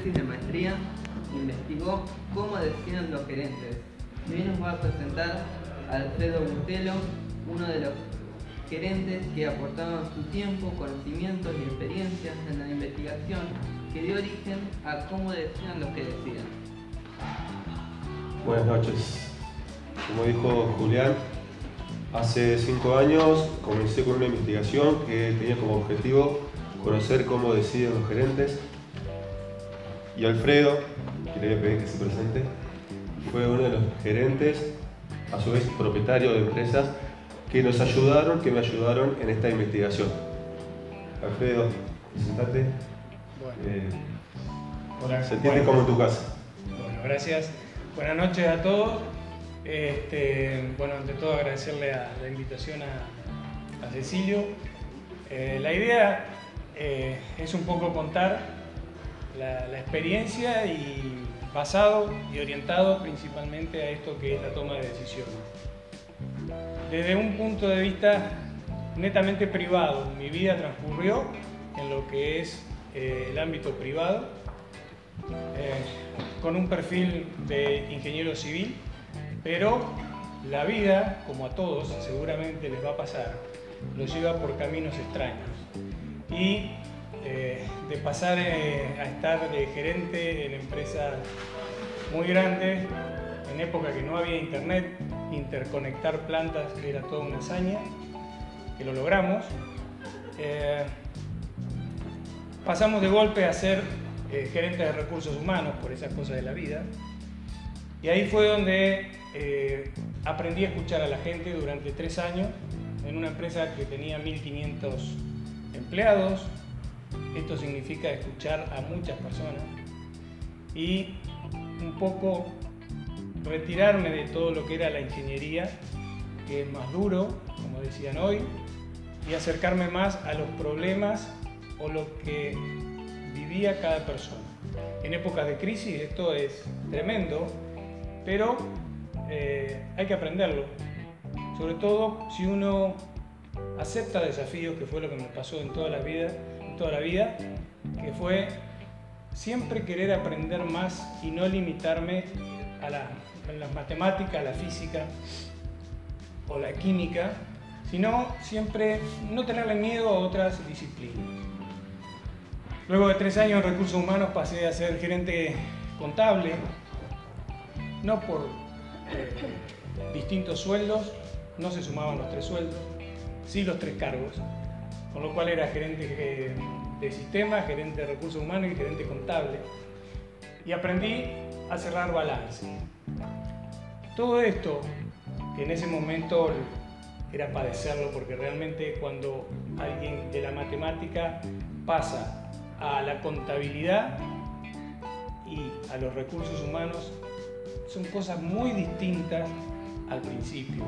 de maestría investigó cómo deciden los gerentes. Hoy nos va a presentar Alfredo Bustelo, uno de los gerentes que aportaban su tiempo, conocimientos y experiencias en la investigación que dio origen a cómo decían los que deciden. Buenas noches. Como dijo Julián, hace cinco años comencé con una investigación que tenía como objetivo conocer cómo deciden los gerentes. Y Alfredo, que le voy a pedir que se presente, fue uno de los gerentes, a su vez propietario de empresas, que nos ayudaron, que me ayudaron en esta investigación. Alfredo, presentate. Bueno. Eh, se entiende como en tu casa. Bueno, gracias. Buenas noches a todos. Este, bueno, ante todo agradecerle a la invitación a, a Cecilio. Eh, la idea eh, es un poco contar la, la, experiencia y basado y orientado principalmente a esto que es la toma de decisiones. Desde un punto de vista netamente privado, mi vida transcurrió en lo que es eh, el ámbito privado, eh, con un perfil de ingeniero civil, pero la vida, como a todos seguramente les va a pasar, lo lleva por caminos extraños. Y eh, de pasar eh, a estar de gerente en empresas muy grandes, en época que no había internet, interconectar plantas era toda una hazaña, que lo logramos. Eh, pasamos de golpe a ser eh, gerente de recursos humanos por esas cosas de la vida. Y ahí fue donde aprendí a escuchar a la gente durante tres años en una empresa que tenía 1.500 empleados. Esto significa escuchar a muchas personas y un poco retirarme de todo lo que era la ingeniería, que es más duro, como decían hoy, y acercarme más a los problemas o lo que vivía cada persona. En épocas de crisis esto es tremendo, pero eh, hay que aprenderlo, sobre todo si uno acepta desafíos, que fue lo que me pasó en toda la vida, toda la vida que fue siempre querer aprender más y no limitarme a la, a las matemáticas, a la física o la química, sino siempre no tenerle miedo a otras disciplinas. Luego de tres años en recursos humanos pasé a ser gerente contable, no por eh, distintos sueldos, no se sumaban los tres sueldos, sí los tres cargos, con lo cual era gerente de sistemas, gerente de recursos humanos y gerente contable. Y aprendí a cerrar balance. Todo esto, que en ese momento era padecerlo, porque realmente cuando alguien de la matemática pasa a la contabilidad y a los recursos humanos, son cosas muy distintas al principio.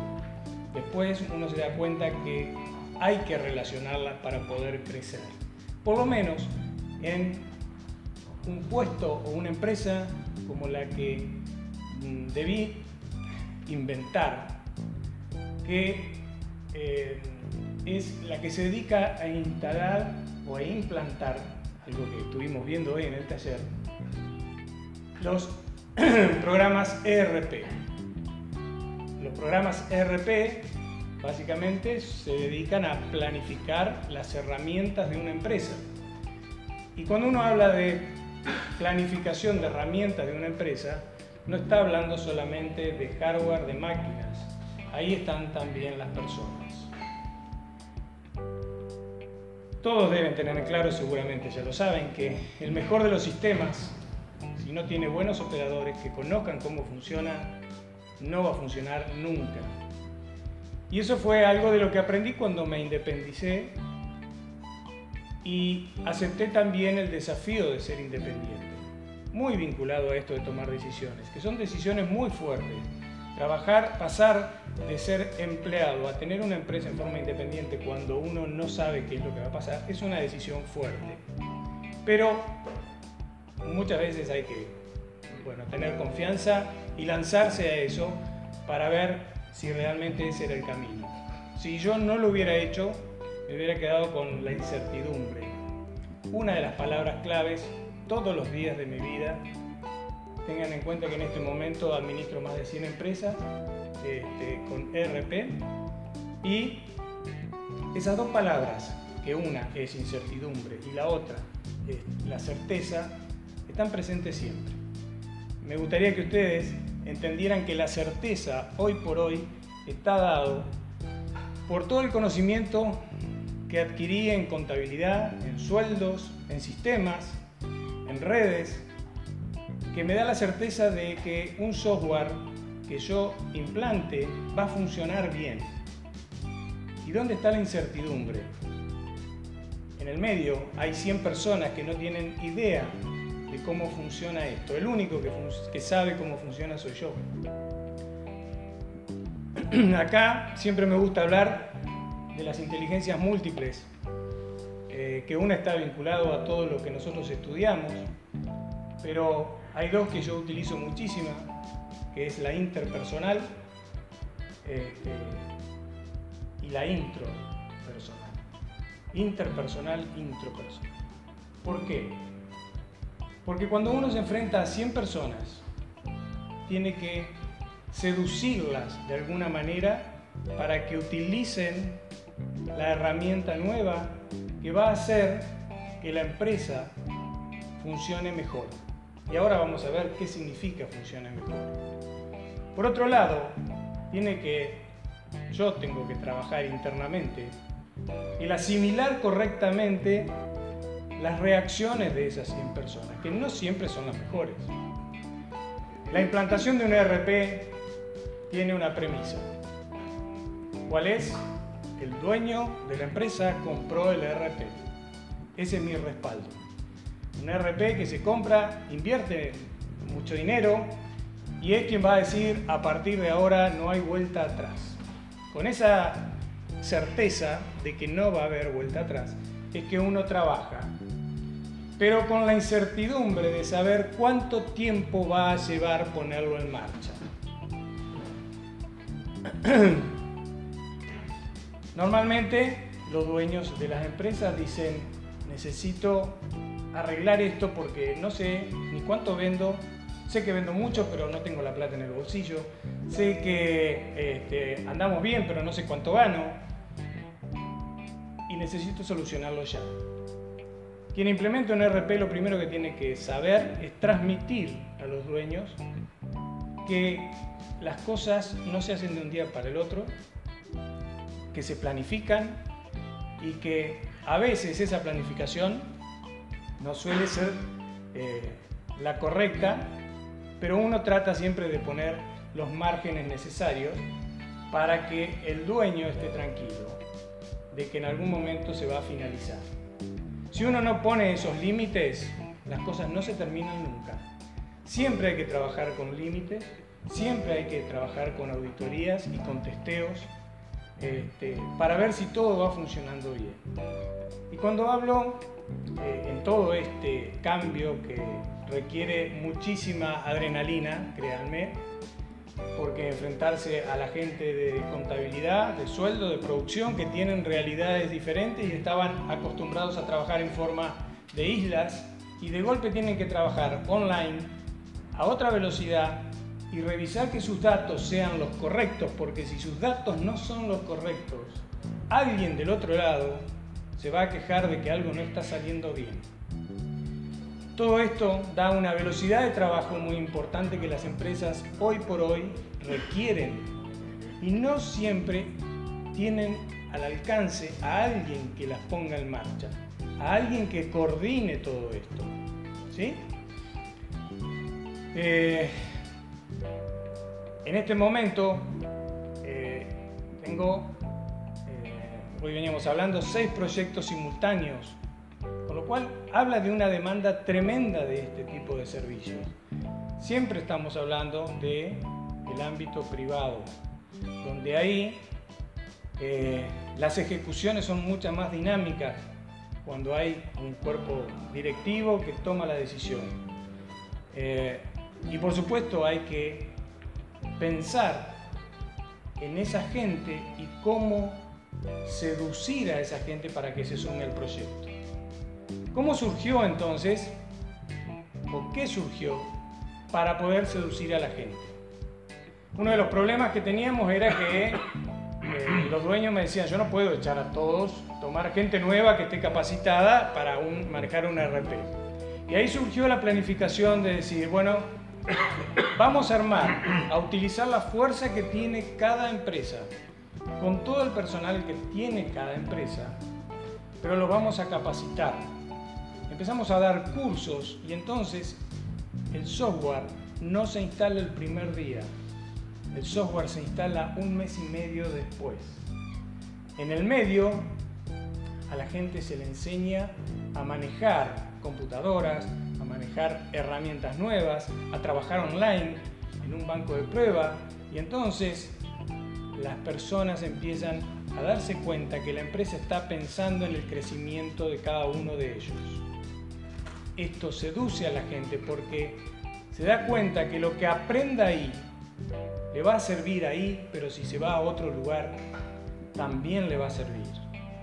Después uno se da cuenta que hay que relacionarlas para poder crecer. Por lo menos en un puesto o una empresa como la que mm, debí inventar, que eh, es la que se dedica a instalar o a implantar, algo que estuvimos viendo hoy en el taller, los programas ERP. Los programas ERP básicamente se dedican a planificar las herramientas de una empresa. Y cuando uno habla de planificación de herramientas de una empresa, no está hablando solamente de hardware, de máquinas. Ahí están también las personas. Todos deben tener en claro, seguramente ya lo saben, que el mejor de los sistemas, si no tiene buenos operadores que conozcan cómo funciona, no va a funcionar nunca. Y eso fue algo de lo que aprendí cuando me independicé y acepté también el desafío de ser independiente, muy vinculado a esto de tomar decisiones, que son decisiones muy fuertes. Trabajar, pasar de ser empleado a tener una empresa en forma independiente cuando uno no sabe qué es lo que va a pasar es una decisión fuerte. Pero muchas veces hay que bueno, tener confianza y lanzarse a eso para ver si realmente ese era el camino. Si yo no lo hubiera hecho, me hubiera quedado con la incertidumbre. Una de las palabras claves todos los días de mi vida. Tengan en cuenta que en este momento administro más de 100 empresas este, con ERP y esas dos palabras, que una es incertidumbre y la otra es la certeza, están presentes siempre. Me gustaría que ustedes entendieran que la certeza hoy por hoy está dado por todo el conocimiento que adquirí en contabilidad, en sueldos, en sistemas, en redes, que me da la certeza de que un software que yo implante va a funcionar bien. ¿Y dónde está la incertidumbre? En el medio hay 100 personas que no tienen idea de cómo funciona esto. El único que, sabe cómo funciona soy yo. Acá siempre me gusta hablar de las inteligencias múltiples, eh, que una está vinculado a todo lo que nosotros estudiamos, pero hay dos que yo utilizo muchísimo, que es la interpersonal este, y la intropersonal. Interpersonal, intropersonal. ¿Por qué? Porque cuando uno se enfrenta a 100 personas, tiene que seducirlas de alguna manera para que utilicen la herramienta nueva que va a hacer que la empresa funcione mejor. Y ahora vamos a ver qué significa funcione mejor. Por otro lado, tiene que, yo tengo que trabajar internamente, el asimilar correctamente las reacciones de esas 100 personas, que no siempre son las mejores. La implantación de un ERP tiene una premisa. ¿Cuál es? El dueño de la empresa compró el ERP. Ese es mi respaldo. Un ERP que se compra, invierte mucho dinero y es quien va a decir a partir de ahora no hay vuelta atrás. Con esa certeza de que no va a haber vuelta atrás, es que uno trabaja pero con la incertidumbre de saber cuánto tiempo va a llevar ponerlo en marcha. Normalmente los dueños de las empresas dicen, necesito arreglar esto porque no sé ni cuánto vendo, sé que vendo mucho pero no tengo la plata en el bolsillo, sé que este, andamos bien pero no sé cuánto gano y necesito solucionarlo ya. Quien implementa un RP lo primero que tiene que saber es transmitir a los dueños que las cosas no se hacen de un día para el otro, que se planifican y que a veces esa planificación no suele ser eh, la correcta, pero uno trata siempre de poner los márgenes necesarios para que el dueño esté tranquilo de que en algún momento se va a finalizar. Si uno no pone esos límites, las cosas no se terminan nunca. Siempre hay que trabajar con límites, siempre hay que trabajar con auditorías y con testeos este, para ver si todo va funcionando bien. Y cuando hablo eh, en todo este cambio que requiere muchísima adrenalina, créanme, porque enfrentarse a la gente de contabilidad, de sueldo, de producción, que tienen realidades diferentes y estaban acostumbrados a trabajar en forma de islas y de golpe tienen que trabajar online a otra velocidad y revisar que sus datos sean los correctos, porque si sus datos no son los correctos, alguien del otro lado se va a quejar de que algo no está saliendo bien. Todo esto da una velocidad de trabajo muy importante que las empresas hoy por hoy requieren y no siempre tienen al alcance a alguien que las ponga en marcha, a alguien que coordine todo esto. ¿sí? Eh, en este momento eh, tengo, eh, hoy veníamos hablando, seis proyectos simultáneos con lo cual habla de una demanda tremenda de este tipo de servicios. Siempre estamos hablando del el ámbito privado, donde ahí eh, las ejecuciones son muchas más dinámicas cuando hay un cuerpo directivo que toma la decisión. Eh, y por supuesto hay que pensar en esa gente y cómo seducir a esa gente para que se sume al proyecto. ¿Cómo surgió entonces tiempo que surgió para poder seducir a la gente. Uno de los problemas que teníamos era que eh, los dueños me decían, yo no puedo echar a todos, tomar gente nueva que esté capacitada para manejar un RP. Y ahí surgió la planificación de decir, bueno, vamos a armar, a utilizar la fuerza que tiene cada empresa, con todo el personal que tiene cada empresa, pero lo vamos a capacitar. Empezamos a dar cursos y entonces el software no se instala el primer día, el software se instala un mes y medio después. En el medio, a la gente se le enseña a manejar computadoras, a manejar herramientas nuevas, a trabajar online en un banco de prueba y entonces las personas empiezan a darse cuenta que la empresa está pensando en el crecimiento de cada uno de ellos. Esto seduce a la gente porque se da cuenta que lo que aprenda ahí le va a servir ahí, pero si se va a otro lugar, también le va a servir.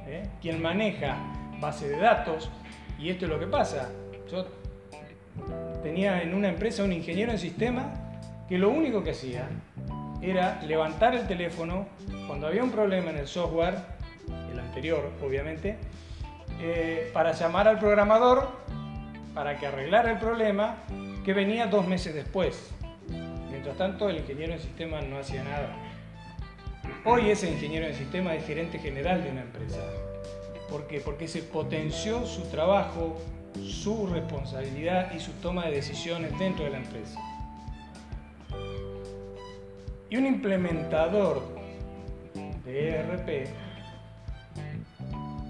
¿eh? Quien maneja base de datos, y esto es lo que pasa, yo tenía en una empresa un ingeniero en sistema que lo único que hacía era levantar el teléfono cuando había un problema en el software, el anterior obviamente, eh, para llamar al programador para que arreglara el problema que venía dos meses después. Mientras tanto, el ingeniero en sistema no hacía nada. Hoy ese ingeniero en sistema es gerente general de una empresa. ¿Por qué? Porque se potenció su trabajo, su responsabilidad y su toma de decisiones dentro de la empresa. Y un implementador de ERP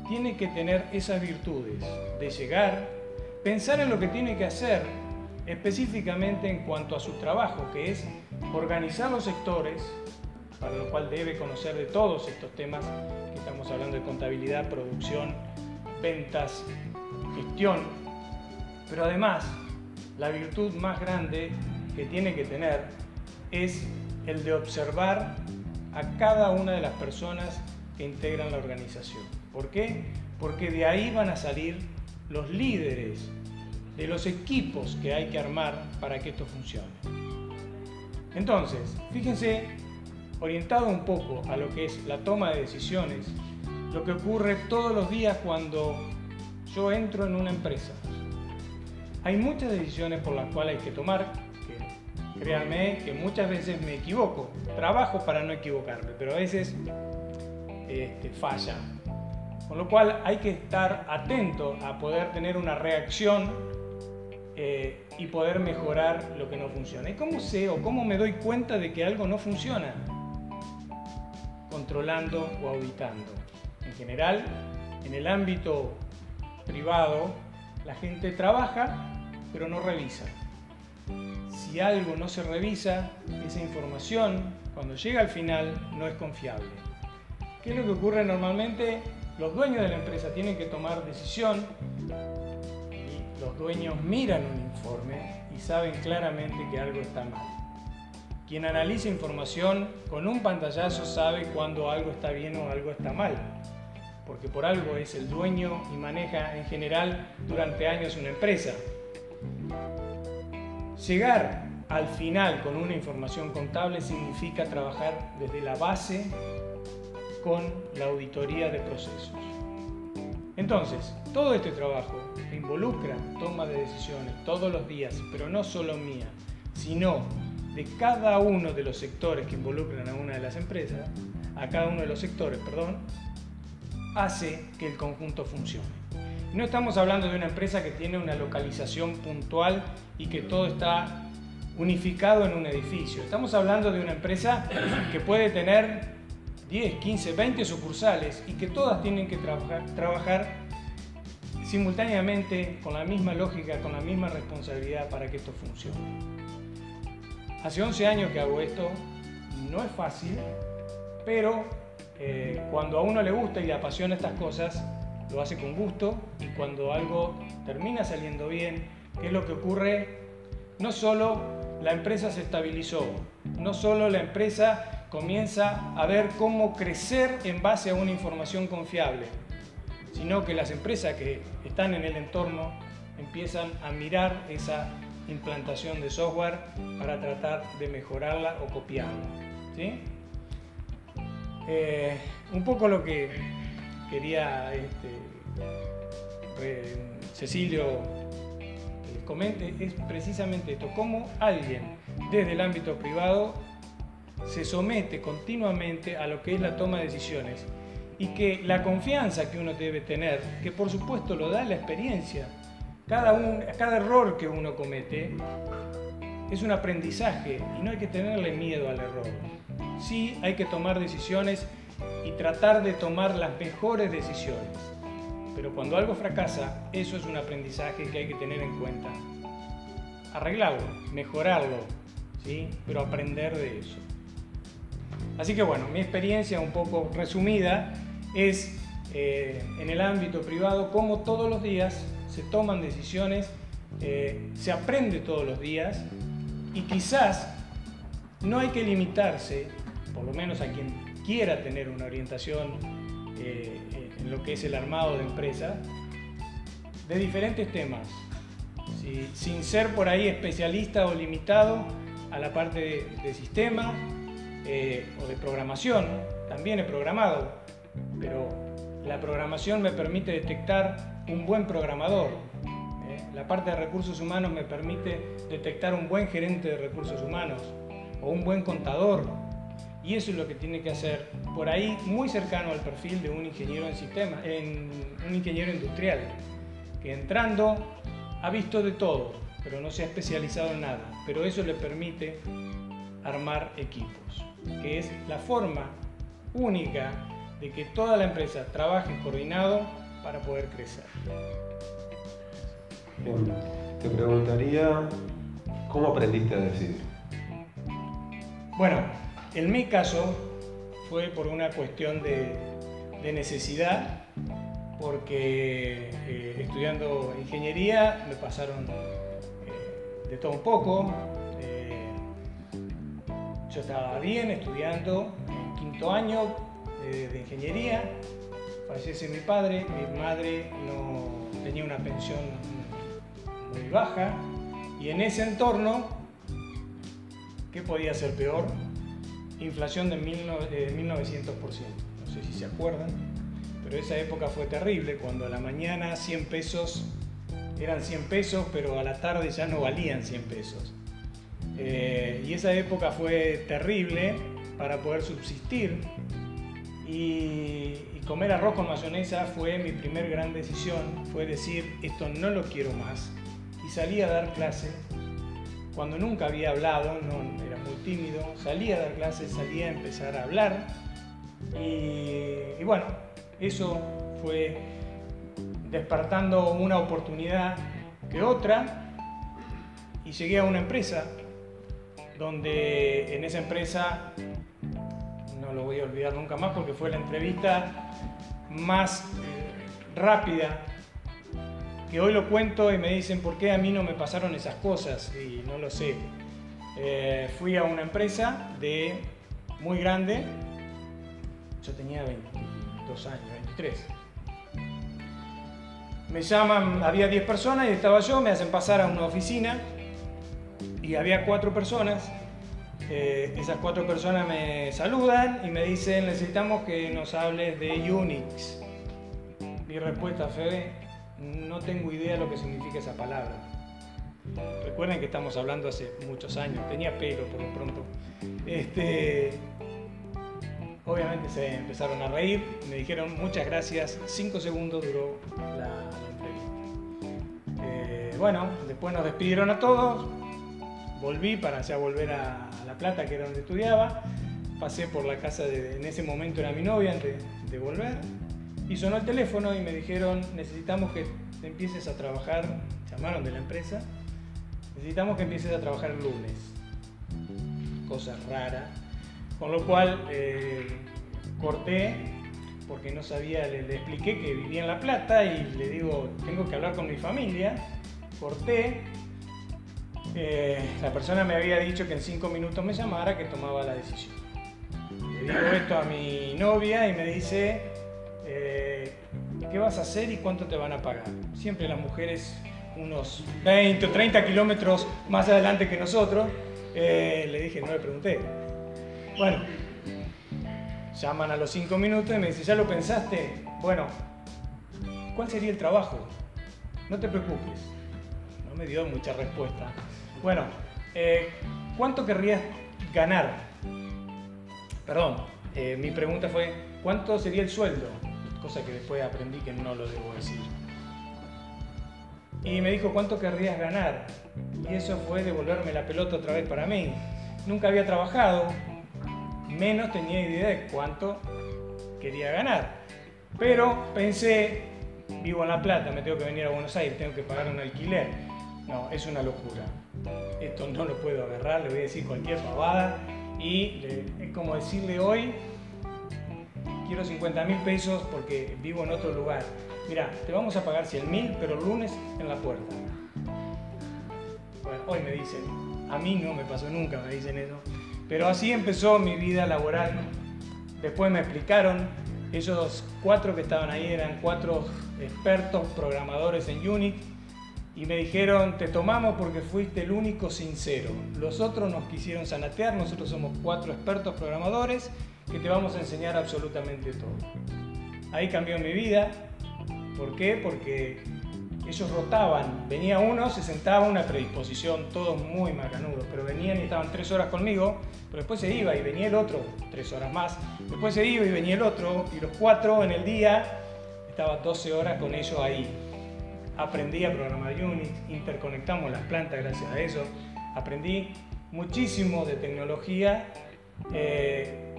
tiene que tener esas virtudes de llegar, pensar en lo que tiene que hacer específicamente en cuanto a su trabajo, que es organizar los sectores, para lo cual debe conocer de todos estos temas que estamos hablando de contabilidad, producción, ventas, gestión, pero además la virtud más grande que tiene que tener es el de observar a cada una de las personas que integran la organización. ¿Por qué? Porque de ahí van a salir los líderes de los equipos que hay que armar para que esto funcione. Entonces, fíjense, orientado un poco a lo que es la toma de decisiones, lo que ocurre todos los días cuando yo entro en una empresa. Hay muchas decisiones por las cuales hay que tomar, que créanme que muchas veces me equivoco. Trabajo para no equivocarme, pero a veces este, falla. Con lo cual hay que estar atento a poder tener una reacción eh, y poder mejorar lo que no funciona. ¿Y cómo sé o cómo me doy cuenta de que algo no funciona? Controlando o auditando. En general, en el ámbito privado, la gente trabaja pero no revisa. Si algo no se revisa, esa información, cuando llega al final, no es confiable. ¿Qué es lo que ocurre normalmente? Los dueños de la empresa tienen que tomar decisión los dueños miran un informe y saben claramente que algo está mal. Quien analiza información con un pantallazo sabe cuando algo está bien o algo está mal, porque por algo es el dueño y maneja en general durante años una empresa. Llegar al final con una información contable significa trabajar desde la base con la auditoría de procesos. Entonces, todo este trabajo involucra toma de decisiones todos los días, pero no solo mía, sino de cada uno de los sectores que involucran a una de las empresas, a cada uno de los sectores, perdón, hace que el conjunto funcione. no estamos hablando de una empresa que tiene una localización puntual y que todo está unificado en un edificio. Estamos hablando de una empresa que puede tener 10, 15, 20 sucursales y que todas tienen que trabajar, simultáneamente con la misma lógica, con la misma responsabilidad para que esto funcione. Hace 11 años que hago esto, no es fácil, pero eh, cuando a uno le gusta y le apasiona estas cosas, lo hace con gusto y cuando algo termina saliendo bien, ¿qué es lo que ocurre? No solo la empresa se estabilizó, no solo la empresa comienza a ver cómo crecer en base a una información confiable, sino que las empresas que están en el entorno empiezan a mirar esa implantación de software para tratar de mejorarla o copiarla. ¿sí? Eh, un poco lo que quería este, Cecilio eh, comente es precisamente esto, cómo alguien desde el ámbito privado se somete continuamente a lo que es la toma de decisiones y que la confianza que uno debe tener, que por supuesto lo da la experiencia, cada, un, cada error que uno comete es un aprendizaje y no hay que tenerle miedo al error. Sí hay que tomar decisiones y tratar de tomar las mejores decisiones. Pero cuando algo fracasa, eso es un aprendizaje que hay que tener en cuenta. Arreglarlo, mejorarlo, ¿sí? pero aprender de eso. Así que bueno, mi experiencia un poco resumida es eh, en el ámbito privado cómo todos los días se toman decisiones, eh, se aprende todos los días y quizás no hay que limitarse, por lo menos a quien quiera tener una orientación eh, en lo que es el armado de empresa, de diferentes temas, sin ser por ahí especialista o limitado a la parte de, de sistema eh, o de programación. También he programado, pero la programación me permite detectar un buen programador. ¿eh? La parte de recursos humanos me permite detectar un buen gerente de recursos humanos o un buen contador. Y eso es lo que tiene que hacer por ahí muy cercano al perfil de un ingeniero en sistema, en un ingeniero industrial, que entrando ha visto de todo, pero no se ha especializado en nada. Pero eso le permite armar equipos, que es la forma única de que toda la empresa trabaje coordinado para poder crecer. te preguntaría, ¿cómo aprendiste a decidir? Bueno, en mi caso fue por una cuestión de, necesidad, porque eh, estudiando ingeniería me pasaron eh, de todo un poco. Eh, yo estaba bien estudiando quinto año de, ingeniería, fallece mi padre, mi madre no tenía una pensión muy baja y en ese entorno, ¿qué podía ser peor? Inflación de, 1900%. No sé si se acuerdan, pero esa época fue terrible, cuando a la mañana 100 pesos eran 100 pesos, pero a la tarde ya no valían 100 pesos. Eh, y esa época fue terrible para poder subsistir y, comer arroz con mayonesa fue mi primer gran decisión, fue decir, esto no lo quiero más. Y salí a dar clase, cuando nunca había hablado, no, era muy tímido, salí a dar clase, salí a empezar a hablar. Y, y bueno, eso fue despertando una oportunidad que otra y llegué a una empresa donde en esa empresa no lo voy a olvidar nunca más porque fue la entrevista más eh, rápida que hoy lo cuento y me dicen por qué a mí no me pasaron esas cosas y no lo sé. Eh, fui a una empresa de muy grande, yo tenía 22 años, 23. Me llaman, había 10 personas y estaba yo, me hacen pasar a una oficina había cuatro personas eh, esas cuatro personas me saludan y me dicen, necesitamos que nos hables de Unix. Mi respuesta fue, no tengo idea lo que significa esa palabra. Recuerden que estamos hablando hace muchos años, tenía pelo por lo pronto. Este, obviamente se empezaron a reír, me dijeron muchas gracias, cinco segundos duró la, entrevista. Eh, bueno, después nos despidieron a todos, volví para ya volver a, La Plata, que era donde estudiaba. Pasé por la casa de, en ese momento era mi novia antes de volver. Y sonó el teléfono y me dijeron, necesitamos que empieces a trabajar, llamaron de la empresa, necesitamos que empieces a trabajar el lunes. Cosa rara. Con lo cual eh, corté porque no sabía, le, le, expliqué que vivía en La Plata y le digo, tengo que hablar con mi familia. Corté, eh, la persona me había dicho que en cinco minutos me llamara, que tomaba la decisión. Le digo esto a mi novia y me dice, eh, ¿qué vas a hacer y cuánto te van a pagar? Siempre las mujeres unos 20 o 30 kilómetros más adelante que nosotros. Eh, le dije, no le pregunté. Bueno, llaman a los 5 minutos y me dice, ¿ya lo pensaste? Bueno, ¿cuál sería el trabajo? No te preocupes. No me dio mucha respuesta. Bueno, eh, ¿cuánto querrías ganar? Perdón, eh, mi pregunta fue, ¿cuánto sería el sueldo? Cosa que después aprendí que no lo debo decir. Y me dijo, ¿cuánto querrías ganar? Y eso fue devolverme la pelota otra vez para mí. Nunca había trabajado, menos tenía idea de cuánto quería ganar. Pero pensé, vivo en La Plata, me tengo que venir a Buenos Aires, tengo que pagar un alquiler. No, es una locura. Esto no lo puedo agarrar, le voy a decir cualquier pavada y es como decirle hoy, quiero 50 mil pesos porque vivo en otro lugar. Mira, te vamos a pagar 100 mil, pero el lunes en la puerta. Bueno, hoy me dicen, a mí no me pasó nunca, me dicen eso. Pero así empezó mi vida laboral. Después me explicaron, esos cuatro que estaban ahí eran cuatro expertos programadores en Unity y me dijeron, te tomamos porque fuiste el único sincero. Los otros nos quisieron sanatear, nosotros somos cuatro expertos programadores que te vamos a enseñar absolutamente todo. Ahí cambió mi vida. ¿Por qué? Porque ellos rotaban. Venía uno, se sentaba, una predisposición, todos muy macanudos, pero venían y estaban tres horas conmigo, pero después se iba y venía el otro, tres horas más. Después se iba y venía el otro, y los cuatro en el día, estaba 12 horas con ellos ahí aprendí a programar Unity, interconectamos las plantas gracias a eso, aprendí muchísimo de tecnología eh,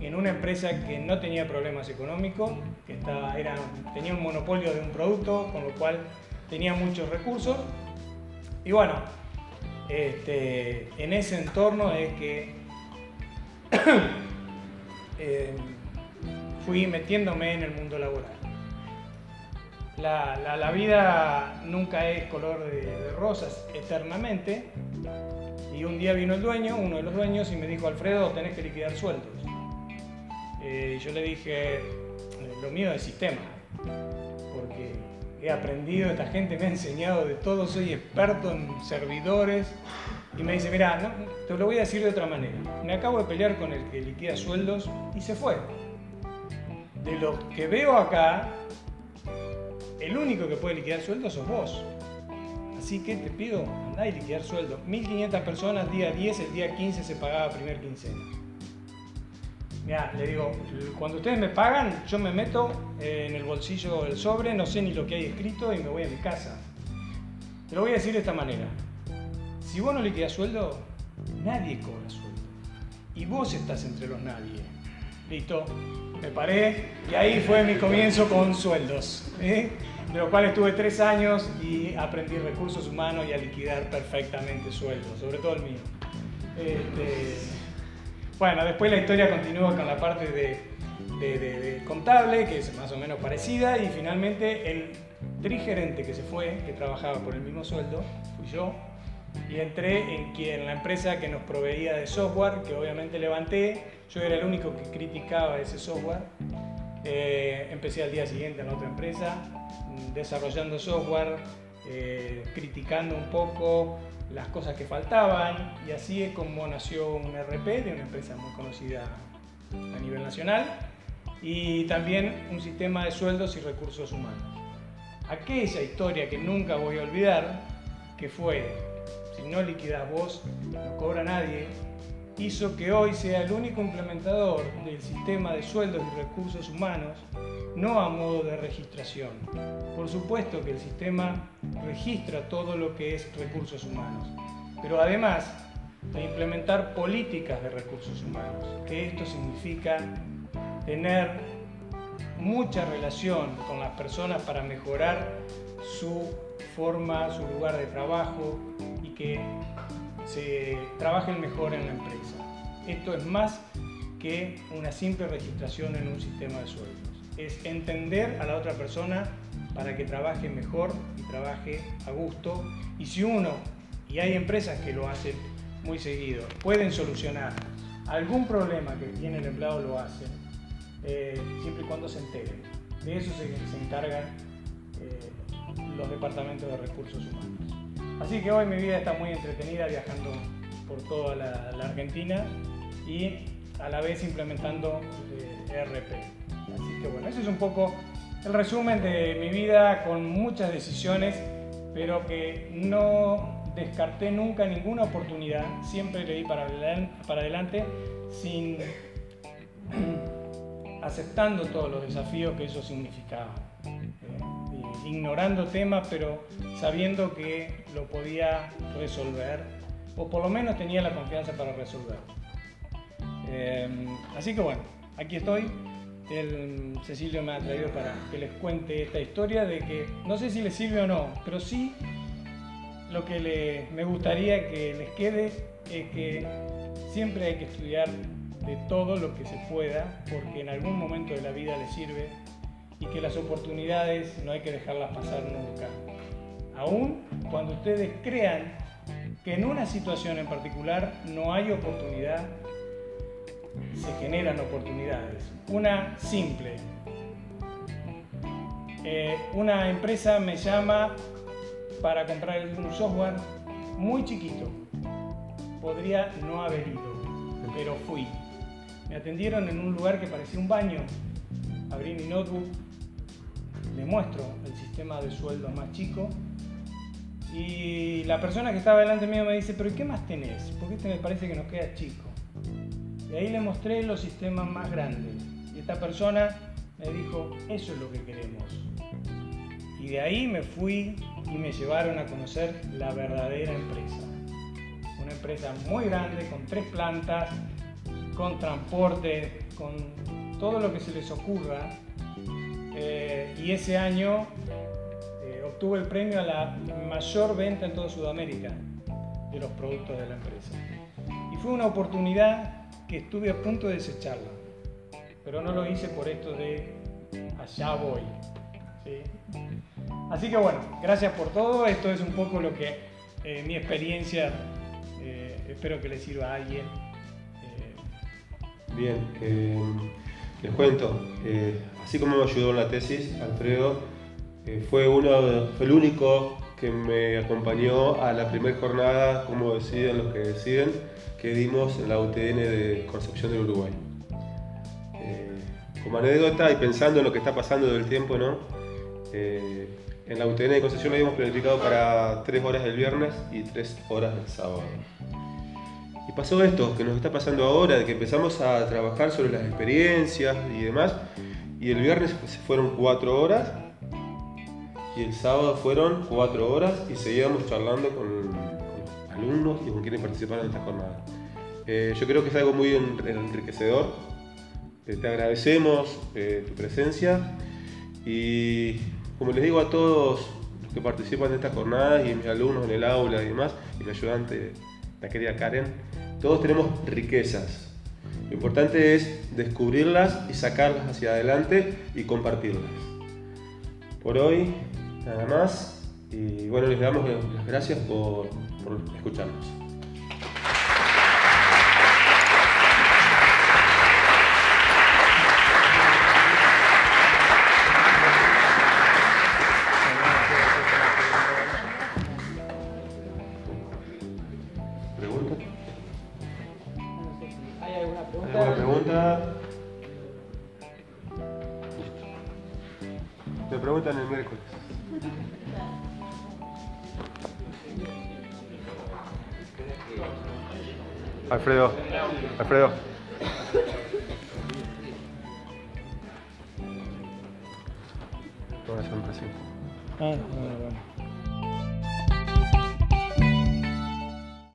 en una empresa que no tenía problemas económicos, que era, tenía un monopolio de un producto, con lo cual tenía muchos recursos. Y bueno, este, en ese entorno es que eh, fui metiéndome en el mundo laboral la, vida nunca es color de, rosas eternamente. Y un día vino el dueño, uno de los dueños, y me dijo, Alfredo, tenés que liquidar sueldos. Eh, yo le dije, lo mío es sistema, porque he aprendido, esta gente me ha enseñado de todo, soy experto en servidores. Y me dice, mira, te lo voy a decir de otra manera. Me acabo de pelear con el que liquida sueldos y se fue. De los que veo acá, el único que puede liquidar sueldo sos vos. Así que te pido, andá y liquidar sueldo. 1.500 personas, día 10, el día 15 se pagaba primer quincena. Mira, le digo, cuando ustedes me pagan, yo me meto en el bolsillo del sobre, no sé ni lo que hay escrito y me voy a mi casa. Te lo voy a decir de esta manera. Si vos no liquidas sueldo, nadie cobra sueldo. Y vos estás entre los nadie. Listo, me paré y ahí fue mi comienzo con sueldos. ¿eh? De lo cual estuve tres años y aprendí recursos humanos y a liquidar perfectamente sueldos, sobre todo el mío. Este, bueno, después la historia continúa con la parte de, contable, que es más o menos parecida, y finalmente el trigerente que se fue, que trabajaba por el mismo sueldo, fui yo, y entré en, en la empresa que nos proveía de software, que obviamente levanté, yo era el único que criticaba ese software, eh, empecé al día siguiente en otra empresa, desarrollando software, eh, criticando un poco las cosas que faltaban y así es como nació un RP de una empresa muy conocida a nivel nacional y también un sistema de sueldos y recursos humanos. Aquella historia que nunca voy a olvidar, que fue, si no liquidas vos, no cobra nadie, hizo que hoy sea el único implementador del sistema de sueldos y recursos humanos, no a modo de registración. Por supuesto que el sistema registra todo lo que es recursos humanos, pero además de implementar políticas de recursos humanos, que esto significa tener mucha relación con las personas para mejorar su forma, su lugar de trabajo y que se trabajen mejor en la empresa. Esto es más que una simple registración en un sistema de sueldos. Es entender a la otra persona para que trabaje mejor y trabaje a gusto. Y si uno, y hay empresas que lo hacen muy seguido, pueden solucionar algún problema que tiene el empleado, lo hacen, eh, siempre y cuando se enteren. De eso se, encargan eh, los departamentos de recursos humanos. Así que hoy mi vida está muy entretenida viajando por toda la, la Argentina y a la vez implementando ERP. Así que bueno, ese es un poco el resumen de mi vida con muchas decisiones, pero que no descarté nunca ninguna oportunidad, siempre le di para, para adelante sin aceptando todos los desafíos que eso significaba, eh, ignorando temas, pero sabiendo que lo podía resolver, o por lo menos tenía la confianza para resolverlo. Eh, así que bueno, aquí estoy. El Cecilio me ha traído para que les cuente esta historia de que no sé si les sirve o no, pero sí lo que me gustaría que les quede es que siempre hay que estudiar de todo lo que se pueda, porque en algún momento de la vida les sirve y que las oportunidades no hay que dejarlas pasar nunca. Aún cuando ustedes crean que en una situación en particular no hay oportunidad, se generan oportunidades. Una simple. Eh, una empresa me llama para comprar un software muy chiquito. Podría no haber ido, pero fui. Me atendieron en un lugar que parecía un baño. Abrí mi notebook, le muestro el sistema de sueldo más chico y la persona que estaba delante mío me dice, pero ¿qué más tenés? Porque este me parece que nos queda chico. Y ahí le mostré los sistemas más grandes. Y esta persona me dijo, eso es lo que queremos. Y de ahí me fui y me llevaron a conocer la verdadera empresa. Una empresa muy grande, con tres plantas, con transporte, con todo lo que se les ocurra. Eh, y ese año eh, obtuve el premio a la mayor venta en toda Sudamérica de los productos de la empresa. Y fue una oportunidad estuve a punto de desecharla, pero no lo hice por esto de allá voy. Así que bueno, gracias por todo. Esto es un poco lo que eh, mi experiencia, espero que le sirva a alguien Bien, eh, les cuento, eh, así como me ayudó en la tesis, Alfredo eh, fue, uno, fue el único que me acompañó a la primera jornada, como deciden los que deciden, que dimos en la UTN de Concepción del Uruguay. como anécdota y pensando en lo que está pasando del tiempo, ¿no? en la UTN de Concepción lo habíamos planificado para tres horas del viernes y tres horas del sábado. Y pasó esto que nos está pasando ahora, de que empezamos a trabajar sobre las experiencias y demás, y el viernes se fueron cuatro horas, y el sábado fueron cuatro horas, y seguíamos charlando con, alumnos y con quienes participaron en esta jornada. Eh, yo creo que es algo muy enriquecedor. Eh, te agradecemos eh, tu presencia y como les digo a todos los que participan en esta jornada y mis alumnos en el aula y demás, y mi ayudante la querida Karen, todos tenemos riquezas. Lo importante es descubrirlas y sacarlas hacia adelante y compartirlas. Por hoy, nada más. Y bueno, les damos las gracias por, escucharnos. Alfredo, Alfredo.